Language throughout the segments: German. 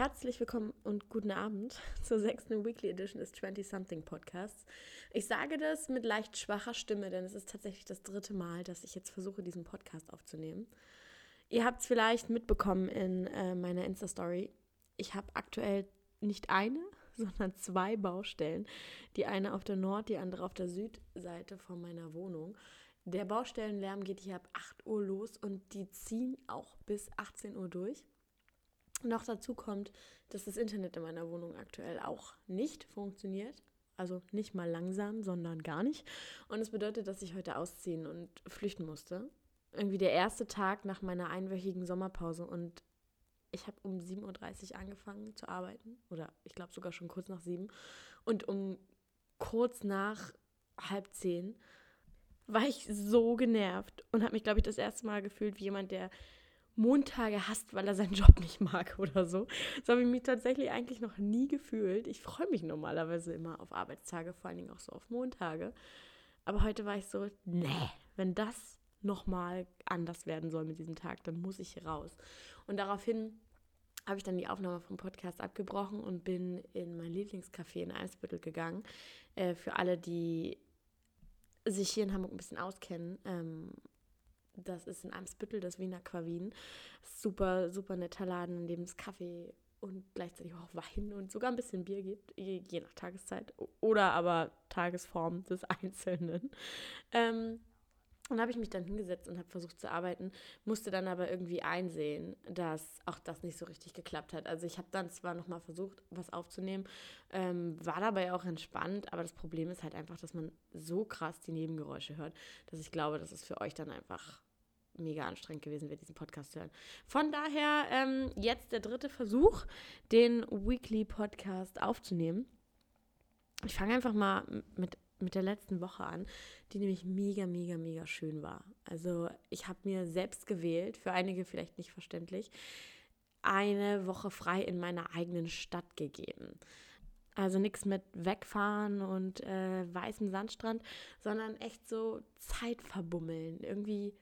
Herzlich willkommen und guten Abend zur sechsten Weekly Edition des 20 Something Podcasts. Ich sage das mit leicht schwacher Stimme, denn es ist tatsächlich das dritte Mal, dass ich jetzt versuche, diesen Podcast aufzunehmen. Ihr habt es vielleicht mitbekommen in äh, meiner Insta-Story. Ich habe aktuell nicht eine, sondern zwei Baustellen. Die eine auf der Nord-, die andere auf der Südseite von meiner Wohnung. Der Baustellenlärm geht hier ab 8 Uhr los und die ziehen auch bis 18 Uhr durch. Noch dazu kommt, dass das Internet in meiner Wohnung aktuell auch nicht funktioniert. Also nicht mal langsam, sondern gar nicht. Und es bedeutet, dass ich heute ausziehen und flüchten musste. Irgendwie der erste Tag nach meiner einwöchigen Sommerpause und ich habe um 7.30 Uhr angefangen zu arbeiten. Oder ich glaube sogar schon kurz nach sieben. Und um kurz nach halb zehn war ich so genervt und habe mich, glaube ich, das erste Mal gefühlt wie jemand, der Montage hasst, weil er seinen Job nicht mag oder so. So habe ich mich tatsächlich eigentlich noch nie gefühlt. Ich freue mich normalerweise immer auf Arbeitstage, vor allen Dingen auch so auf Montage. Aber heute war ich so, nee, wenn das nochmal anders werden soll mit diesem Tag, dann muss ich hier raus. Und daraufhin habe ich dann die Aufnahme vom Podcast abgebrochen und bin in mein Lieblingscafé in Eimsbüttel gegangen. Äh, für alle, die sich hier in Hamburg ein bisschen auskennen, ähm, das ist in Eimsbüttel, das Wiener Quavin. Super, super netter Laden, in dem es Kaffee und gleichzeitig auch Wein und sogar ein bisschen Bier gibt, je, je nach Tageszeit oder aber Tagesform des Einzelnen. Ähm, und habe ich mich dann hingesetzt und habe versucht zu arbeiten, musste dann aber irgendwie einsehen, dass auch das nicht so richtig geklappt hat. Also ich habe dann zwar nochmal versucht, was aufzunehmen, ähm, war dabei auch entspannt, aber das Problem ist halt einfach, dass man so krass die Nebengeräusche hört, dass ich glaube, dass es für euch dann einfach mega anstrengend gewesen wäre, diesen Podcast zu hören. Von daher ähm, jetzt der dritte Versuch, den Weekly Podcast aufzunehmen. Ich fange einfach mal mit mit der letzten Woche an, die nämlich mega, mega, mega schön war. Also ich habe mir selbst gewählt, für einige vielleicht nicht verständlich, eine Woche frei in meiner eigenen Stadt gegeben. Also nichts mit wegfahren und äh, weißem Sandstrand, sondern echt so Zeit verbummeln. Irgendwie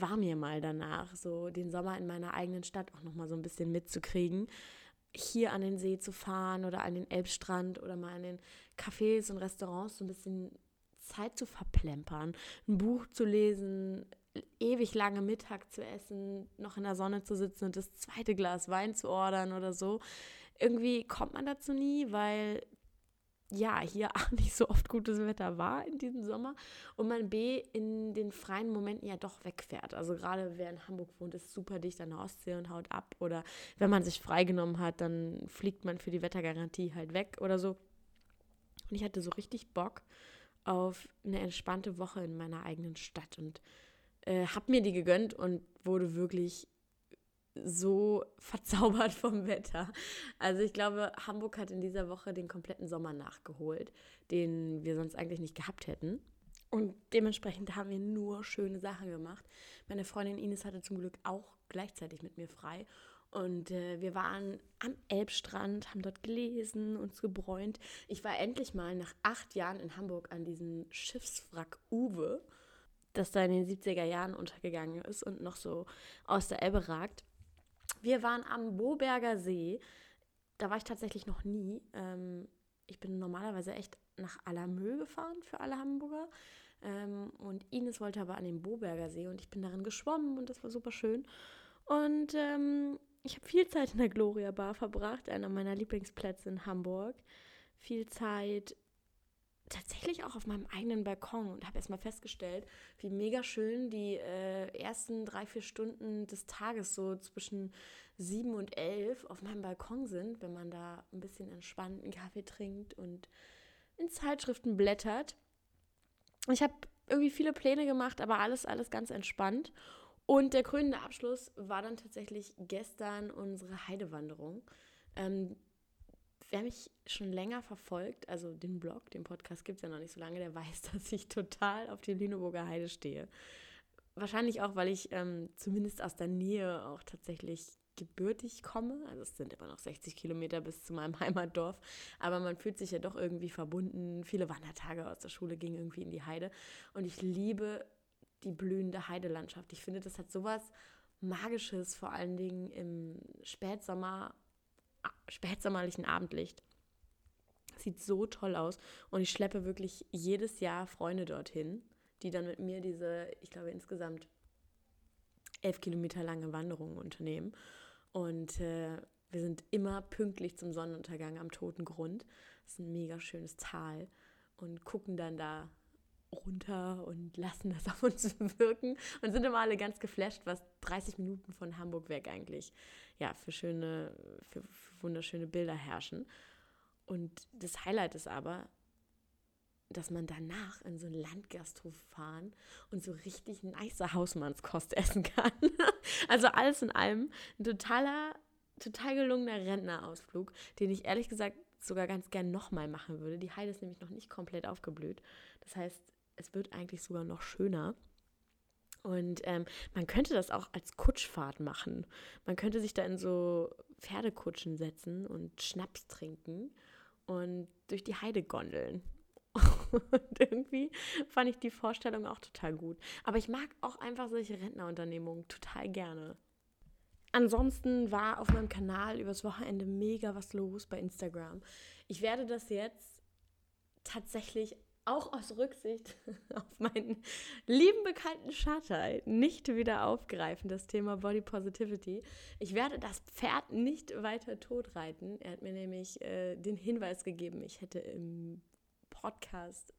war mir mal danach, so den Sommer in meiner eigenen Stadt auch nochmal so ein bisschen mitzukriegen hier an den See zu fahren oder an den Elbstrand oder mal an den Cafés und Restaurants so ein bisschen Zeit zu verplempern, ein Buch zu lesen, ewig lange Mittag zu essen, noch in der Sonne zu sitzen und das zweite Glas Wein zu ordern oder so. Irgendwie kommt man dazu nie, weil ja, hier auch nicht so oft gutes Wetter war in diesem Sommer und man B in den freien Momenten ja doch wegfährt. Also gerade wer in Hamburg wohnt, ist super dicht an der Ostsee und haut ab oder wenn man sich freigenommen hat, dann fliegt man für die Wettergarantie halt weg oder so. Und ich hatte so richtig Bock auf eine entspannte Woche in meiner eigenen Stadt und äh, habe mir die gegönnt und wurde wirklich so verzaubert vom Wetter. Also ich glaube, Hamburg hat in dieser Woche den kompletten Sommer nachgeholt, den wir sonst eigentlich nicht gehabt hätten. Und dementsprechend haben wir nur schöne Sachen gemacht. Meine Freundin Ines hatte zum Glück auch gleichzeitig mit mir frei. Und äh, wir waren am Elbstrand, haben dort gelesen, uns gebräunt. Ich war endlich mal nach acht Jahren in Hamburg an diesem Schiffswrack Uwe, das da in den 70er Jahren untergegangen ist und noch so aus der Elbe ragt. Wir waren am Boberger See. Da war ich tatsächlich noch nie. Ähm, ich bin normalerweise echt nach Allermö gefahren für alle Hamburger. Ähm, und Ines wollte aber an den Boberger See und ich bin darin geschwommen und das war super schön. Und ähm, ich habe viel Zeit in der Gloria Bar verbracht, einer meiner Lieblingsplätze in Hamburg. Viel Zeit tatsächlich auch auf meinem eigenen Balkon und habe erstmal festgestellt, wie mega schön die äh, ersten drei, vier Stunden des Tages so zwischen sieben und elf auf meinem Balkon sind, wenn man da ein bisschen entspannt einen Kaffee trinkt und in Zeitschriften blättert. Ich habe irgendwie viele Pläne gemacht, aber alles, alles ganz entspannt. Und der krönende Abschluss war dann tatsächlich gestern unsere Heidewanderung. Ähm, wer mich schon länger verfolgt, also den Blog, den Podcast gibt es ja noch nicht so lange, der weiß, dass ich total auf die Lüneburger Heide stehe. Wahrscheinlich auch, weil ich ähm, zumindest aus der Nähe auch tatsächlich gebürtig komme. Also es sind immer noch 60 Kilometer bis zu meinem Heimatdorf. Aber man fühlt sich ja doch irgendwie verbunden. Viele Wandertage aus der Schule gingen irgendwie in die Heide. Und ich liebe die blühende Heidelandschaft. Ich finde, das hat sowas Magisches, vor allen Dingen im Spätsommer spätsommerlichen Abendlicht. Sieht so toll aus. Und ich schleppe wirklich jedes Jahr Freunde dorthin, die dann mit mir diese, ich glaube, insgesamt elf Kilometer lange Wanderung unternehmen. Und äh, wir sind immer pünktlich zum Sonnenuntergang am Toten Grund. Das ist ein mega schönes Tal. Und gucken dann da runter und lassen das auf uns wirken und sind immer alle ganz geflasht, was 30 Minuten von Hamburg weg eigentlich ja für schöne, für, für wunderschöne Bilder herrschen. Und das Highlight ist aber, dass man danach in so einen Landgasthof fahren und so richtig nice Hausmannskost essen kann. also alles in allem ein totaler, total gelungener Rentnerausflug, den ich ehrlich gesagt sogar ganz gern nochmal machen würde. Die Heide ist nämlich noch nicht komplett aufgeblüht. Das heißt, es wird eigentlich sogar noch schöner. Und ähm, man könnte das auch als Kutschfahrt machen. Man könnte sich da in so Pferdekutschen setzen und Schnaps trinken und durch die Heide gondeln. Und irgendwie fand ich die Vorstellung auch total gut. Aber ich mag auch einfach solche Rentnerunternehmungen total gerne. Ansonsten war auf meinem Kanal übers Wochenende mega was los bei Instagram. Ich werde das jetzt tatsächlich auch aus Rücksicht auf meinen lieben bekannten Schatter nicht wieder aufgreifen, das Thema Body Positivity. Ich werde das Pferd nicht weiter totreiten. Er hat mir nämlich äh, den Hinweis gegeben, ich hätte im Podcast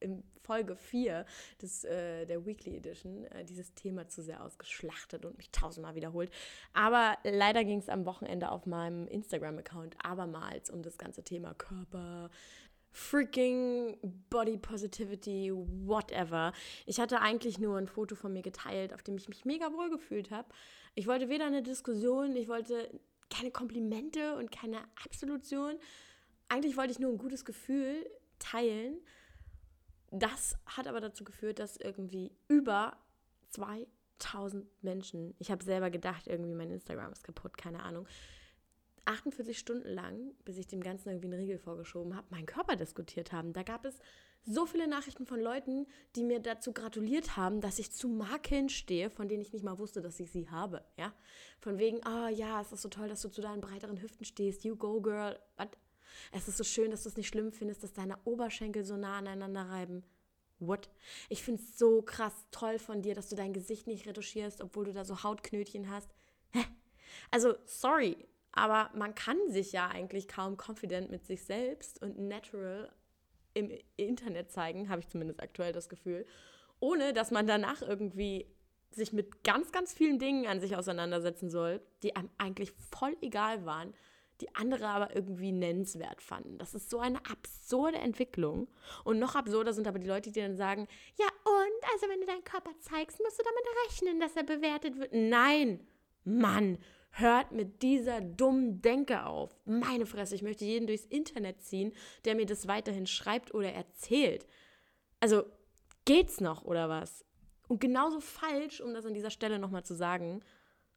in Folge 4 des, äh, der Weekly Edition äh, dieses Thema zu sehr ausgeschlachtet und mich tausendmal wiederholt. Aber leider ging es am Wochenende auf meinem Instagram-Account abermals um das ganze Thema Körper, freaking Body Positivity, whatever. Ich hatte eigentlich nur ein Foto von mir geteilt, auf dem ich mich mega wohl gefühlt habe. Ich wollte weder eine Diskussion, ich wollte keine Komplimente und keine Absolution. Eigentlich wollte ich nur ein gutes Gefühl teilen. Das hat aber dazu geführt, dass irgendwie über 2000 Menschen, ich habe selber gedacht, irgendwie mein Instagram ist kaputt, keine Ahnung, 48 Stunden lang, bis ich dem Ganzen irgendwie einen Riegel vorgeschoben habe, meinen Körper diskutiert haben. Da gab es so viele Nachrichten von Leuten, die mir dazu gratuliert haben, dass ich zu Marken stehe, von denen ich nicht mal wusste, dass ich sie habe. Ja? Von wegen, oh, ja, es ist so toll, dass du zu deinen breiteren Hüften stehst. You go, girl. What? Es ist so schön, dass du es nicht schlimm findest, dass deine Oberschenkel so nah aneinander reiben. What? Ich finde es so krass toll von dir, dass du dein Gesicht nicht retuschierst, obwohl du da so Hautknötchen hast. Hä? Also, sorry, aber man kann sich ja eigentlich kaum confident mit sich selbst und natural im Internet zeigen, habe ich zumindest aktuell das Gefühl, ohne dass man danach irgendwie sich mit ganz, ganz vielen Dingen an sich auseinandersetzen soll, die einem eigentlich voll egal waren, die andere aber irgendwie nennenswert fanden. Das ist so eine absurde Entwicklung. Und noch absurder sind aber die Leute, die dann sagen, ja und, also wenn du deinen Körper zeigst, musst du damit rechnen, dass er bewertet wird. Nein, Mann, Hört mit dieser dummen Denke auf. Meine Fresse, ich möchte jeden durchs Internet ziehen, der mir das weiterhin schreibt oder erzählt. Also, geht's noch oder was? Und genauso falsch, um das an dieser Stelle nochmal zu sagen,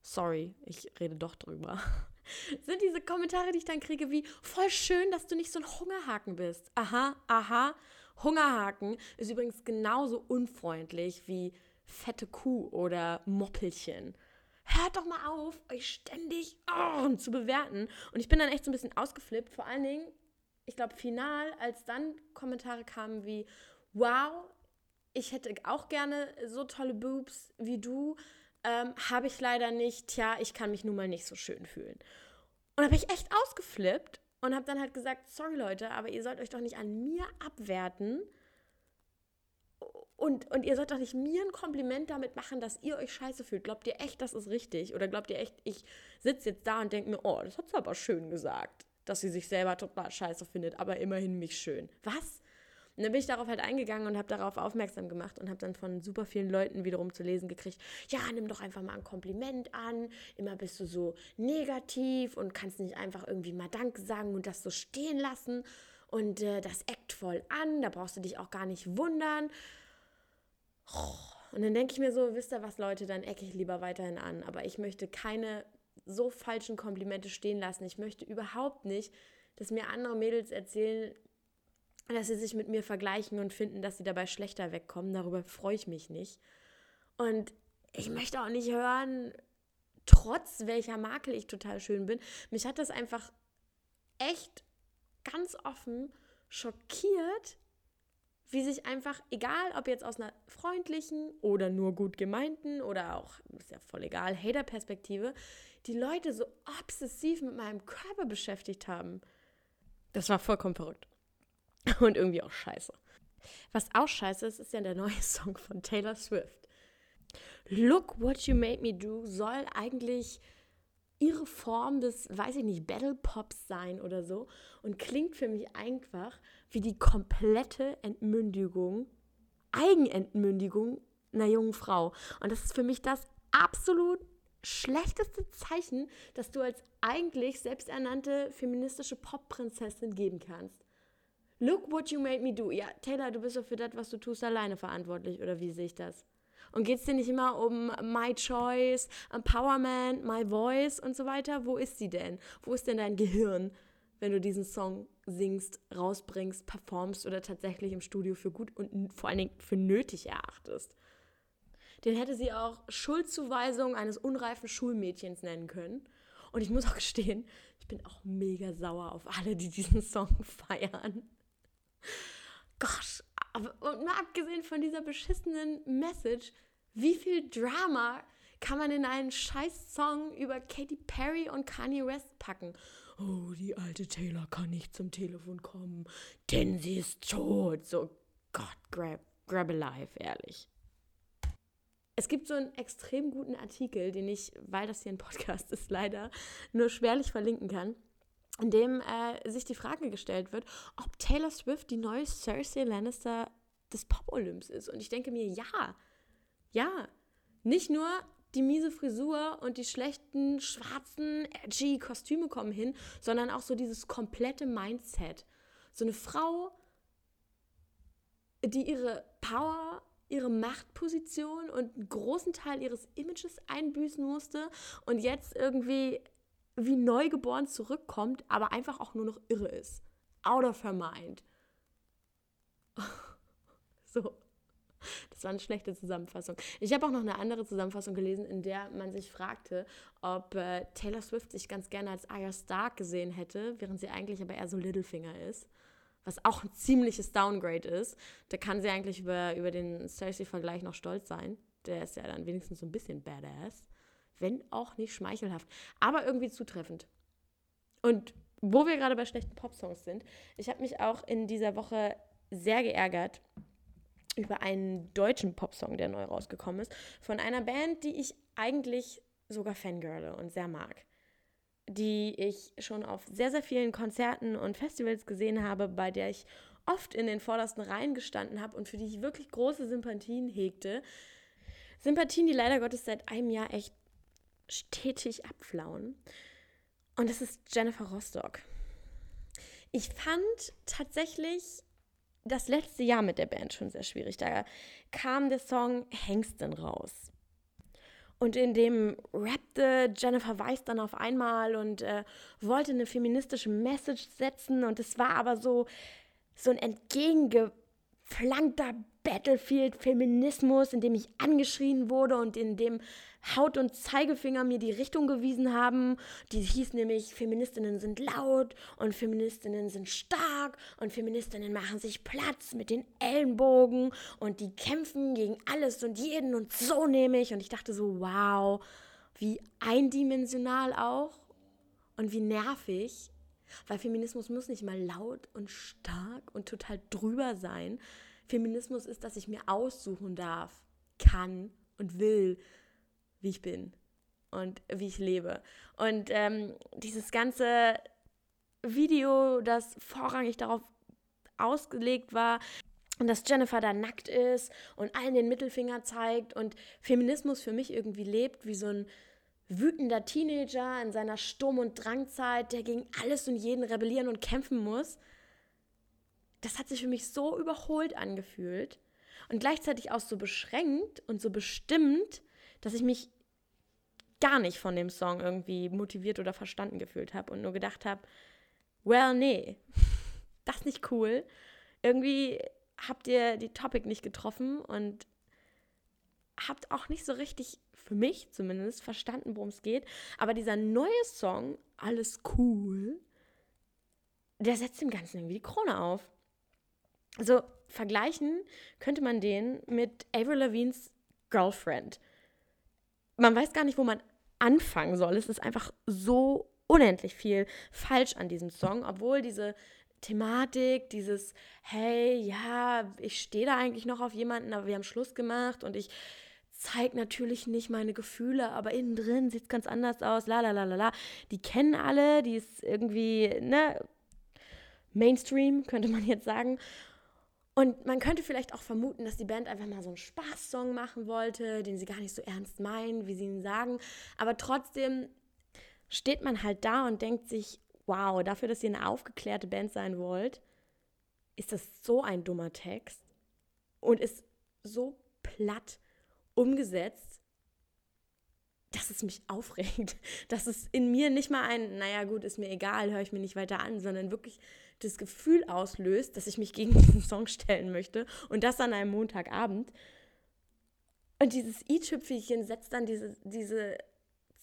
sorry, ich rede doch drüber, sind diese Kommentare, die ich dann kriege, wie voll schön, dass du nicht so ein Hungerhaken bist. Aha, aha. Hungerhaken ist übrigens genauso unfreundlich wie fette Kuh oder Moppelchen hört doch mal auf, euch ständig oh, zu bewerten. Und ich bin dann echt so ein bisschen ausgeflippt. Vor allen Dingen, ich glaube, final, als dann Kommentare kamen wie, wow, ich hätte auch gerne so tolle Boobs wie du, ähm, habe ich leider nicht. Tja, ich kann mich nun mal nicht so schön fühlen. Und habe ich echt ausgeflippt und habe dann halt gesagt, sorry Leute, aber ihr sollt euch doch nicht an mir abwerten, und, und ihr sollt doch nicht mir ein Kompliment damit machen, dass ihr euch scheiße fühlt. Glaubt ihr echt, das ist richtig? Oder glaubt ihr echt, ich sitze jetzt da und denke mir, oh, das hat sie aber schön gesagt, dass sie sich selber total scheiße findet, aber immerhin mich schön. Was? Und dann bin ich darauf halt eingegangen und habe darauf aufmerksam gemacht und habe dann von super vielen Leuten wiederum zu lesen gekriegt, ja, nimm doch einfach mal ein Kompliment an, immer bist du so negativ und kannst nicht einfach irgendwie mal Danke sagen und das so stehen lassen und äh, das eckt voll an, da brauchst du dich auch gar nicht wundern. Und dann denke ich mir so, wisst ihr was, Leute, dann ecke ich lieber weiterhin an. Aber ich möchte keine so falschen Komplimente stehen lassen. Ich möchte überhaupt nicht, dass mir andere Mädels erzählen, dass sie sich mit mir vergleichen und finden, dass sie dabei schlechter wegkommen. Darüber freue ich mich nicht. Und ich möchte auch nicht hören, trotz welcher Makel ich total schön bin. Mich hat das einfach echt ganz offen schockiert, wie sich einfach, egal ob jetzt aus einer freundlichen oder nur gut gemeinten oder auch, ist ja voll egal, Hater-Perspektive, die Leute so obsessiv mit meinem Körper beschäftigt haben. Das war vollkommen verrückt. Und irgendwie auch scheiße. Was auch scheiße ist, ist ja der neue Song von Taylor Swift. Look What You Made Me Do soll eigentlich ihre Form des, weiß ich nicht, Battle Pops sein oder so und klingt für mich einfach wie die komplette Entmündigung, Eigenentmündigung einer jungen Frau. Und das ist für mich das absolut schlechteste Zeichen, das du als eigentlich selbsternannte feministische Pop-Prinzessin geben kannst. Look what you made me do. Ja, Taylor, du bist doch für das, was du tust, alleine verantwortlich, oder wie sehe ich das? Und geht es dir nicht immer um My Choice, Empowerment, My Voice und so weiter? Wo ist sie denn? Wo ist denn dein Gehirn, wenn du diesen Song singst, rausbringst, performst oder tatsächlich im Studio für gut und vor allen Dingen für nötig erachtest? Den hätte sie auch Schuldzuweisung eines unreifen Schulmädchens nennen können. Und ich muss auch gestehen, ich bin auch mega sauer auf alle, die diesen Song feiern. Gott, aber und mal abgesehen von dieser beschissenen Message, wie viel Drama kann man in einen scheiß Song über Katy Perry und Kanye West packen? Oh, die alte Taylor kann nicht zum Telefon kommen, denn sie ist tot. So, Gott, grab, grab alive, ehrlich. Es gibt so einen extrem guten Artikel, den ich, weil das hier ein Podcast ist, leider nur schwerlich verlinken kann, in dem äh, sich die Frage gestellt wird, ob Taylor Swift die neue Cersei Lannister des Pop-Olymps ist. Und ich denke mir, ja, ja, nicht nur die miese Frisur und die schlechten schwarzen, edgy Kostüme kommen hin, sondern auch so dieses komplette Mindset. So eine Frau, die ihre Power ihre Machtposition und einen großen Teil ihres Images einbüßen musste und jetzt irgendwie wie neugeboren zurückkommt, aber einfach auch nur noch irre ist. Out of her mind. so. Das war eine schlechte Zusammenfassung. Ich habe auch noch eine andere Zusammenfassung gelesen, in der man sich fragte, ob äh, Taylor Swift sich ganz gerne als Arya Stark gesehen hätte, während sie eigentlich aber eher so Littlefinger ist was auch ein ziemliches Downgrade ist. Da kann sie eigentlich über, über den Cersei-Vergleich noch stolz sein. Der ist ja dann wenigstens so ein bisschen badass. Wenn auch nicht schmeichelhaft. Aber irgendwie zutreffend. Und wo wir gerade bei schlechten Popsongs sind, ich habe mich auch in dieser Woche sehr geärgert über einen deutschen Popsong, der neu rausgekommen ist, von einer Band, die ich eigentlich sogar fangirle und sehr mag die ich schon auf sehr, sehr vielen Konzerten und Festivals gesehen habe, bei der ich oft in den vordersten Reihen gestanden habe und für die ich wirklich große Sympathien hegte. Sympathien, die leider Gottes seit einem Jahr echt stetig abflauen. Und das ist Jennifer Rostock. Ich fand tatsächlich das letzte Jahr mit der Band schon sehr schwierig. Da kam der Song Hengsten raus. Und in dem rappte Jennifer Weiss dann auf einmal und äh, wollte eine feministische Message setzen. Und es war aber so, so ein entgegengeflankter Battlefield-Feminismus, in dem ich angeschrien wurde und in dem Haut und Zeigefinger mir die Richtung gewiesen haben. Die hieß nämlich, Feministinnen sind laut und Feministinnen sind stark und Feministinnen machen sich Platz mit den Ellenbogen und die kämpfen gegen alles und jeden und so nehme ich. Und ich dachte so, wow, wie eindimensional auch und wie nervig. Weil Feminismus muss nicht mal laut und stark und total drüber sein. Feminismus ist, dass ich mir aussuchen darf, kann und will, wie ich bin und wie ich lebe. Und ähm, dieses ganze Video, das vorrangig darauf ausgelegt war, dass Jennifer da nackt ist und allen den Mittelfinger zeigt und Feminismus für mich irgendwie lebt wie so ein wütender Teenager in seiner Sturm- und Drangzeit, der gegen alles und jeden rebellieren und kämpfen muss. Das hat sich für mich so überholt angefühlt und gleichzeitig auch so beschränkt und so bestimmt, dass ich mich gar nicht von dem Song irgendwie motiviert oder verstanden gefühlt habe und nur gedacht habe, well, nee, das ist nicht cool. Irgendwie habt ihr die Topic nicht getroffen und habt auch nicht so richtig, für mich zumindest, verstanden, worum es geht. Aber dieser neue Song, Alles cool, der setzt dem Ganzen irgendwie die Krone auf. Also vergleichen könnte man den mit Avril Lavigne's Girlfriend. Man weiß gar nicht, wo man anfangen soll. Es ist einfach so unendlich viel falsch an diesem Song, obwohl diese Thematik, dieses, hey, ja, ich stehe da eigentlich noch auf jemanden, aber wir haben Schluss gemacht und ich zeige natürlich nicht meine Gefühle, aber innen drin sieht es ganz anders aus, la la la la la. Die kennen alle, die ist irgendwie, ne, Mainstream, könnte man jetzt sagen. Und man könnte vielleicht auch vermuten, dass die Band einfach mal so einen Spaßsong machen wollte, den sie gar nicht so ernst meinen, wie sie ihn sagen. Aber trotzdem steht man halt da und denkt sich, wow, dafür, dass ihr eine aufgeklärte Band sein wollt, ist das so ein dummer Text und ist so platt umgesetzt, dass es mich aufregt. Dass es in mir nicht mal ein, naja gut, ist mir egal, höre ich mir nicht weiter an, sondern wirklich das Gefühl auslöst, dass ich mich gegen diesen Song stellen möchte und das an einem Montagabend. Und dieses i-Tüpfelchen setzt dann diese, diese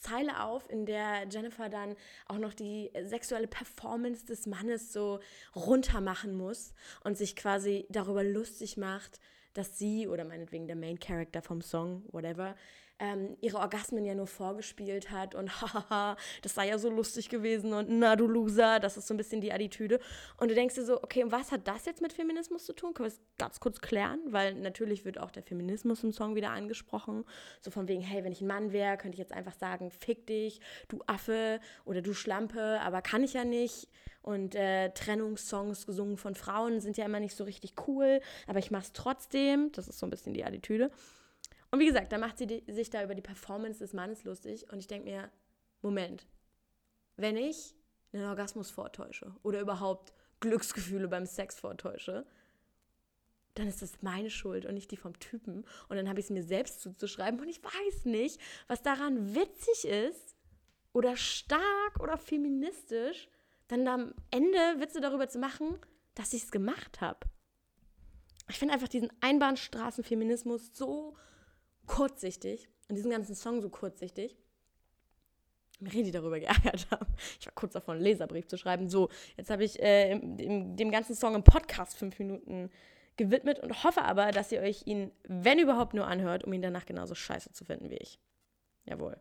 Zeile auf, in der Jennifer dann auch noch die sexuelle Performance des Mannes so runter machen muss und sich quasi darüber lustig macht, dass sie oder meinetwegen der Main Character vom Song, whatever, ähm, ihre Orgasmen ja nur vorgespielt hat und hahaha, das sei ja so lustig gewesen und na du Loser, das ist so ein bisschen die Attitüde. Und du denkst dir so, okay, und was hat das jetzt mit Feminismus zu tun? Können wir es ganz kurz klären? Weil natürlich wird auch der Feminismus im Song wieder angesprochen. So von wegen, hey, wenn ich ein Mann wäre, könnte ich jetzt einfach sagen, fick dich, du Affe oder du Schlampe, aber kann ich ja nicht. Und äh, Trennungssongs gesungen von Frauen sind ja immer nicht so richtig cool, aber ich mache es trotzdem. Das ist so ein bisschen die Attitüde. Und wie gesagt, da macht sie die, sich da über die Performance des Mannes lustig und ich denke mir, Moment, wenn ich einen Orgasmus vortäusche oder überhaupt Glücksgefühle beim Sex vortäusche, dann ist das meine Schuld und nicht die vom Typen. Und dann habe ich es mir selbst zuzuschreiben und ich weiß nicht, was daran witzig ist oder stark oder feministisch, dann am Ende Witze darüber zu machen, dass ich es gemacht habe. Ich finde einfach diesen Einbahnstraßenfeminismus so kurzsichtig und diesen ganzen Song so kurzsichtig. Mir richtig darüber geärgert haben. Ich war kurz davor, einen Leserbrief zu schreiben. So, jetzt habe ich äh, dem, dem ganzen Song im Podcast fünf Minuten gewidmet und hoffe aber, dass ihr euch ihn, wenn überhaupt, nur anhört, um ihn danach genauso scheiße zu finden wie ich. Jawohl.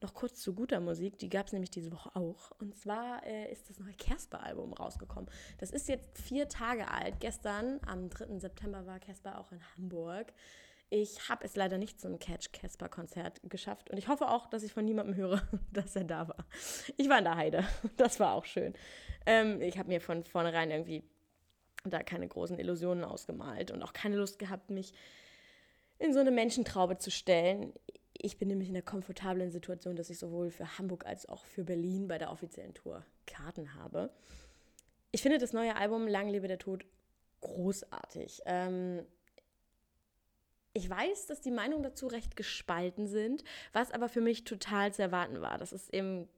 Noch kurz zu guter Musik, die gab es nämlich diese Woche auch. Und zwar äh, ist das neue Casper-Album rausgekommen. Das ist jetzt vier Tage alt. Gestern, am 3. September, war Casper auch in Hamburg. Ich habe es leider nicht zum Catch Casper Konzert geschafft und ich hoffe auch, dass ich von niemandem höre, dass er da war. Ich war in der Heide, das war auch schön. Ähm, ich habe mir von vornherein irgendwie da keine großen Illusionen ausgemalt und auch keine Lust gehabt, mich in so eine Menschentraube zu stellen. Ich bin nämlich in der komfortablen Situation, dass ich sowohl für Hamburg als auch für Berlin bei der offiziellen Tour Karten habe. Ich finde das neue Album Lang lebe der Tod großartig. Ähm, ich weiß, dass die Meinungen dazu recht gespalten sind, was aber für mich total zu erwarten war. Das ist eben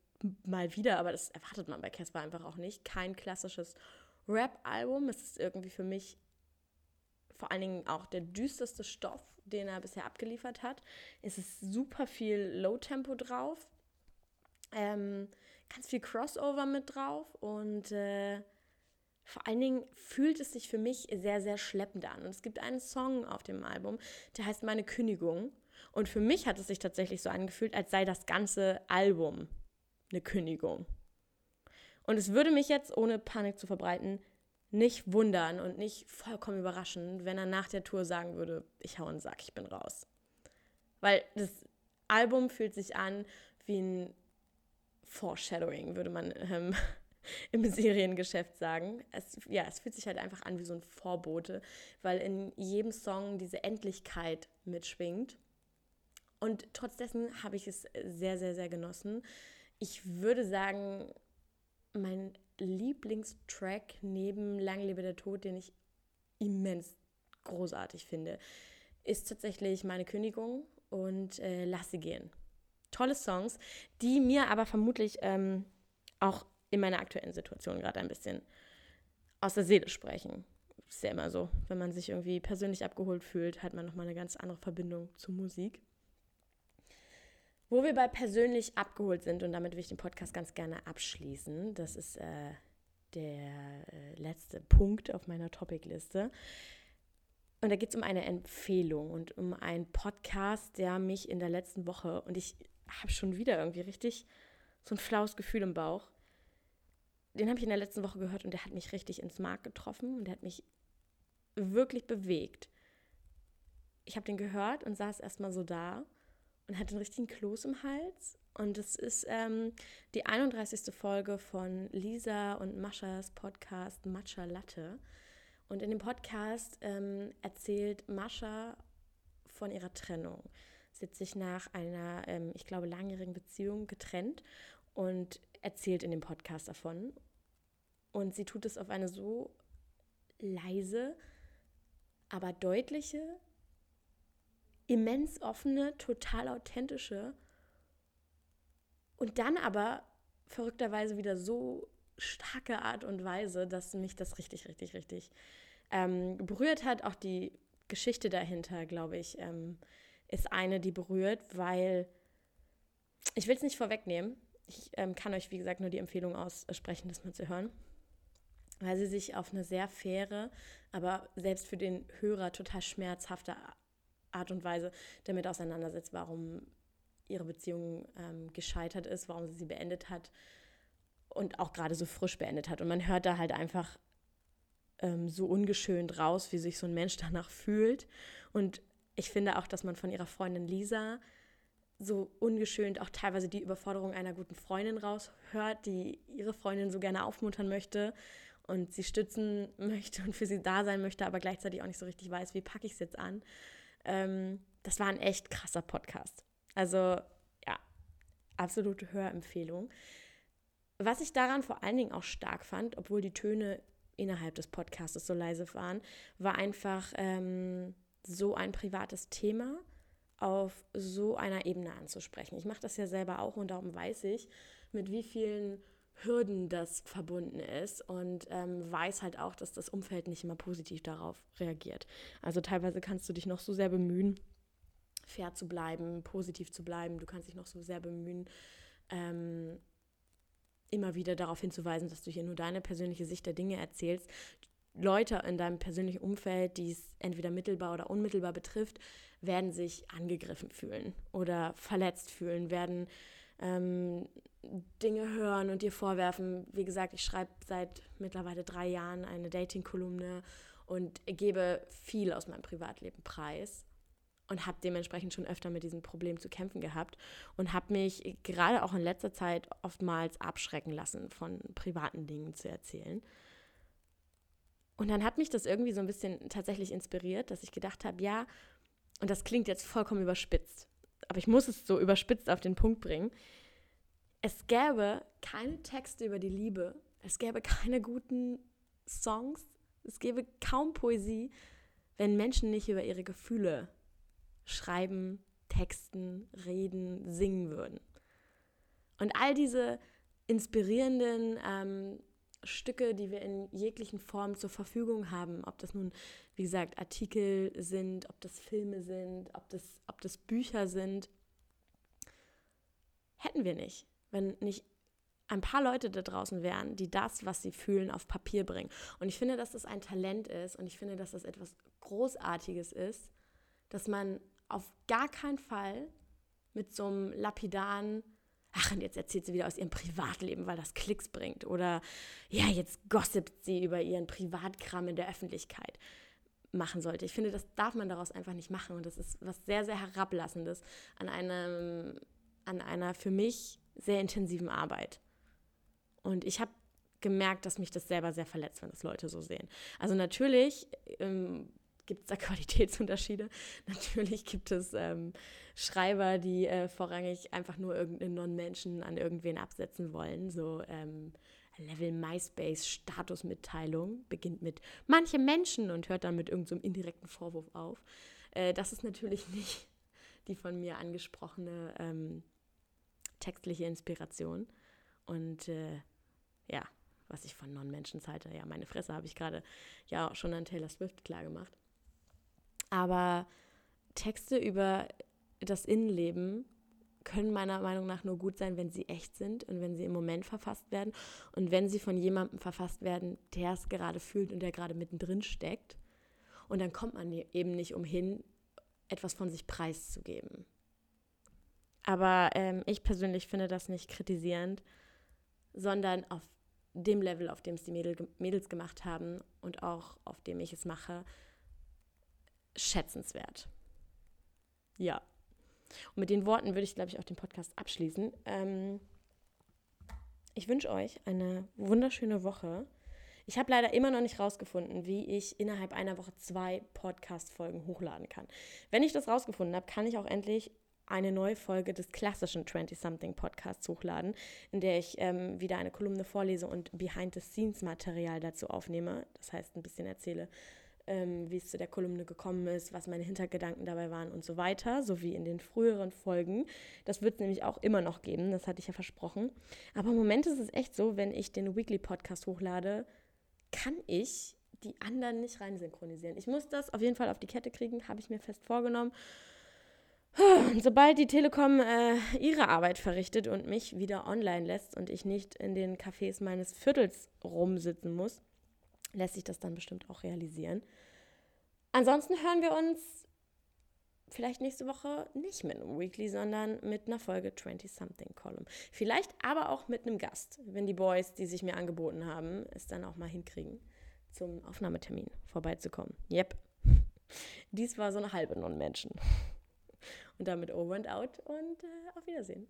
mal wieder, aber das erwartet man bei Casper einfach auch nicht, kein klassisches Rap-Album. Es ist irgendwie für mich vor allen Dingen auch der düsterste Stoff, den er bisher abgeliefert hat. Es ist super viel Low-Tempo drauf, ähm, ganz viel Crossover mit drauf und äh, vor allen Dingen fühlt es sich für mich sehr, sehr schleppend an. Und es gibt einen Song auf dem Album, der heißt Meine Kündigung. Und für mich hat es sich tatsächlich so angefühlt, als sei das ganze Album eine Kündigung. Und es würde mich jetzt, ohne Panik zu verbreiten, nicht wundern und nicht vollkommen überraschen, wenn er nach der Tour sagen würde, ich hau einen Sack, ich bin raus. Weil das Album fühlt sich an wie ein Foreshadowing, würde man ähm, im Seriengeschäft sagen. Es, ja, es fühlt sich halt einfach an wie so ein Vorbote, weil in jedem Song diese Endlichkeit mitschwingt. Und trotz dessen habe ich es sehr, sehr, sehr genossen. Ich würde sagen, mein Lieblingstrack neben Lang lebe der Tod, den ich immens großartig finde, ist tatsächlich Meine Kündigung und äh, Lass sie gehen. Tolle Songs, die mir aber vermutlich ähm, auch in meiner aktuellen Situation gerade ein bisschen aus der Seele sprechen. Ist ja immer so, wenn man sich irgendwie persönlich abgeholt fühlt, hat man nochmal eine ganz andere Verbindung zur Musik. Wo wir bei persönlich abgeholt sind, und damit will ich den Podcast ganz gerne abschließen, das ist äh, der äh, letzte Punkt auf meiner Topicliste. Und da geht es um eine Empfehlung und um einen Podcast, der mich in der letzten Woche, und ich habe schon wieder irgendwie richtig so ein flaues Gefühl im Bauch, den habe ich in der letzten Woche gehört und der hat mich richtig ins Mark getroffen und der hat mich wirklich bewegt. Ich habe den gehört und saß erstmal so da und hatte einen richtigen Kloß im Hals. Und es ist ähm, die 31. Folge von Lisa und Maschas Podcast Matcha Latte. Und in dem Podcast ähm, erzählt Mascha von ihrer Trennung. Sie hat sich nach einer, ähm, ich glaube, langjährigen Beziehung getrennt und erzählt in dem Podcast davon. Und sie tut es auf eine so leise, aber deutliche, immens offene, total authentische und dann aber verrückterweise wieder so starke Art und Weise, dass mich das richtig, richtig, richtig ähm, berührt hat. Auch die Geschichte dahinter, glaube ich, ähm, ist eine, die berührt, weil ich will es nicht vorwegnehmen. Ich ähm, kann euch, wie gesagt, nur die Empfehlung aussprechen, das mal zu hören, weil sie sich auf eine sehr faire, aber selbst für den Hörer total schmerzhafte Art und Weise damit auseinandersetzt, warum ihre Beziehung ähm, gescheitert ist, warum sie sie beendet hat und auch gerade so frisch beendet hat. Und man hört da halt einfach ähm, so ungeschönt raus, wie sich so ein Mensch danach fühlt. Und ich finde auch, dass man von ihrer Freundin Lisa so ungeschönt auch teilweise die Überforderung einer guten Freundin raushört, die ihre Freundin so gerne aufmuntern möchte und sie stützen möchte und für sie da sein möchte, aber gleichzeitig auch nicht so richtig weiß, wie packe ich es jetzt an. Ähm, das war ein echt krasser Podcast. Also ja, absolute Hörempfehlung. Was ich daran vor allen Dingen auch stark fand, obwohl die Töne innerhalb des Podcasts so leise waren, war einfach ähm, so ein privates Thema auf so einer Ebene anzusprechen. Ich mache das ja selber auch und darum weiß ich, mit wie vielen Hürden das verbunden ist und ähm, weiß halt auch, dass das Umfeld nicht immer positiv darauf reagiert. Also teilweise kannst du dich noch so sehr bemühen, fair zu bleiben, positiv zu bleiben. Du kannst dich noch so sehr bemühen, ähm, immer wieder darauf hinzuweisen, dass du hier nur deine persönliche Sicht der Dinge erzählst. Leute in deinem persönlichen Umfeld, die es entweder mittelbar oder unmittelbar betrifft, werden sich angegriffen fühlen oder verletzt fühlen, werden ähm, Dinge hören und dir vorwerfen. Wie gesagt, ich schreibe seit mittlerweile drei Jahren eine Dating-Kolumne und gebe viel aus meinem Privatleben preis und habe dementsprechend schon öfter mit diesem Problem zu kämpfen gehabt und habe mich gerade auch in letzter Zeit oftmals abschrecken lassen, von privaten Dingen zu erzählen. Und dann hat mich das irgendwie so ein bisschen tatsächlich inspiriert, dass ich gedacht habe, ja, und das klingt jetzt vollkommen überspitzt, aber ich muss es so überspitzt auf den Punkt bringen. Es gäbe keine Texte über die Liebe, es gäbe keine guten Songs, es gäbe kaum Poesie, wenn Menschen nicht über ihre Gefühle schreiben, texten, reden, singen würden. Und all diese inspirierenden ähm, Stücke, die wir in jeglichen Formen zur Verfügung haben, ob das nun, wie gesagt, Artikel sind, ob das Filme sind, ob das, ob das Bücher sind, hätten wir nicht, wenn nicht ein paar Leute da draußen wären, die das, was sie fühlen, auf Papier bringen. Und ich finde, dass das ein Talent ist und ich finde, dass das etwas Großartiges ist, dass man auf gar keinen Fall mit so einem lapidaren, ach, und jetzt erzählt sie wieder aus ihrem Privatleben, weil das Klicks bringt. Oder ja, jetzt gossipt sie über ihren Privatkram in der Öffentlichkeit machen sollte. Ich finde, das darf man daraus einfach nicht machen. Und das ist was sehr, sehr Herablassendes an, einem, an einer für mich sehr intensiven Arbeit. Und ich habe gemerkt, dass mich das selber sehr verletzt, wenn das Leute so sehen. Also natürlich ähm, gibt es da Qualitätsunterschiede. Natürlich gibt es ähm, Schreiber, die äh, vorrangig einfach nur irgendeinen Non-Menschen an irgendwen absetzen wollen. So ähm, Level MySpace Statusmitteilung beginnt mit manche Menschen und hört dann mit irgendeinem so indirekten Vorwurf auf. Äh, das ist natürlich nicht die von mir angesprochene ähm, textliche Inspiration. Und äh, ja, was ich von Non-Menschen halte, ja, meine Fresse habe ich gerade ja schon an Taylor Swift klargemacht. Aber Texte über das Innenleben können meiner Meinung nach nur gut sein, wenn sie echt sind und wenn sie im Moment verfasst werden und wenn sie von jemandem verfasst werden, der es gerade fühlt und der gerade mittendrin steckt. Und dann kommt man eben nicht umhin, etwas von sich preiszugeben. Aber ähm, ich persönlich finde das nicht kritisierend, sondern auf dem Level, auf dem es die Mädel, Mädels gemacht haben und auch auf dem ich es mache, schätzenswert. Ja. Und mit den Worten würde ich, glaube ich, auch den Podcast abschließen. Ähm, ich wünsche euch eine wunderschöne Woche. Ich habe leider immer noch nicht rausgefunden, wie ich innerhalb einer Woche zwei Podcast-Folgen hochladen kann. Wenn ich das rausgefunden habe, kann ich auch endlich eine neue Folge des klassischen 20-something Podcasts hochladen, in der ich ähm, wieder eine Kolumne vorlese und Behind-the-Scenes-Material dazu aufnehme. Das heißt, ein bisschen erzähle, ähm, wie es zu der Kolumne gekommen ist, was meine Hintergedanken dabei waren und so weiter, so wie in den früheren Folgen. Das wird es nämlich auch immer noch geben, das hatte ich ja versprochen. Aber im Moment ist es echt so, wenn ich den Weekly Podcast hochlade, kann ich die anderen nicht rein synchronisieren. Ich muss das auf jeden Fall auf die Kette kriegen, habe ich mir fest vorgenommen. Und sobald die Telekom äh, ihre Arbeit verrichtet und mich wieder online lässt und ich nicht in den Cafés meines Viertels rumsitzen muss, lässt sich das dann bestimmt auch realisieren. Ansonsten hören wir uns vielleicht nächste Woche nicht mit einem Weekly, sondern mit einer Folge 20-something Column. Vielleicht aber auch mit einem Gast, wenn die Boys, die sich mir angeboten haben, es dann auch mal hinkriegen, zum Aufnahmetermin vorbeizukommen. Yep. Dies war so eine halbe Non-Menschen. Und damit over and out und äh, auf Wiedersehen.